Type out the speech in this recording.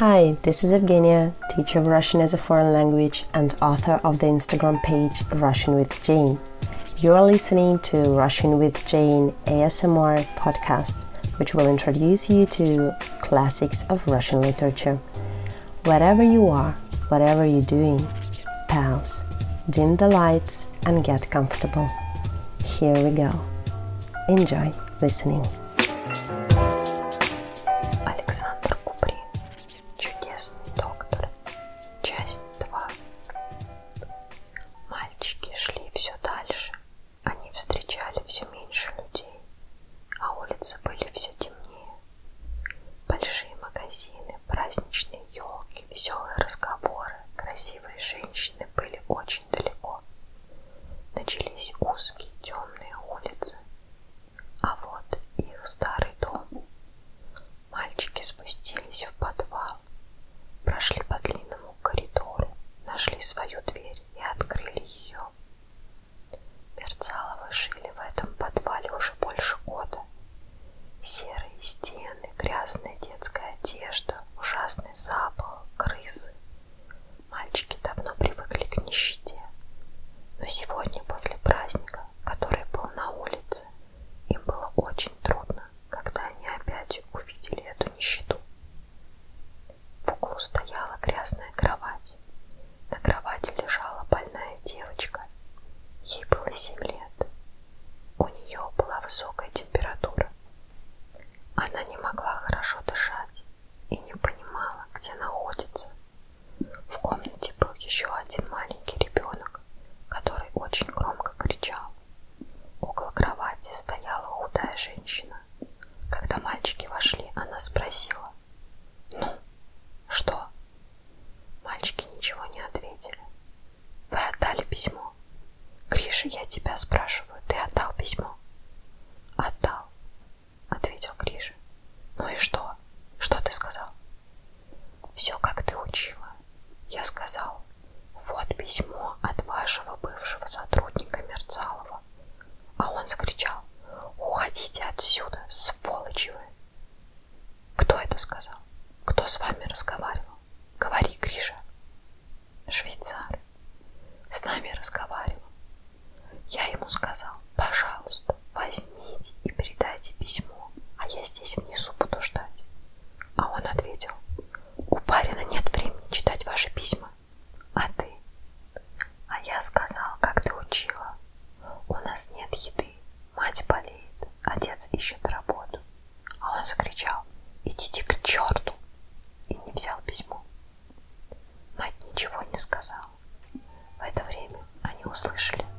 Hi, this is Evgenia, teacher of Russian as a foreign language and author of the Instagram page Russian with Jane. You're listening to Russian with Jane ASMR podcast, which will introduce you to classics of Russian literature. Wherever you are, whatever you're doing, pause, dim the lights, and get comfortable. Here we go. Enjoy listening. людей, а улицы были все темнее. Большие магазины, праздничные грязная детская одежда, ужасный запах, крысы, Ну и что? Что ты сказал? Все, как ты учила. Я сказал, вот письмо от вашего бывшего сотрудника Мерцалова. А он закричал, уходите отсюда, сволочи вы. Кто это сказал? Кто с вами разговаривал? Говори, Гриша. Швейцар. кашля.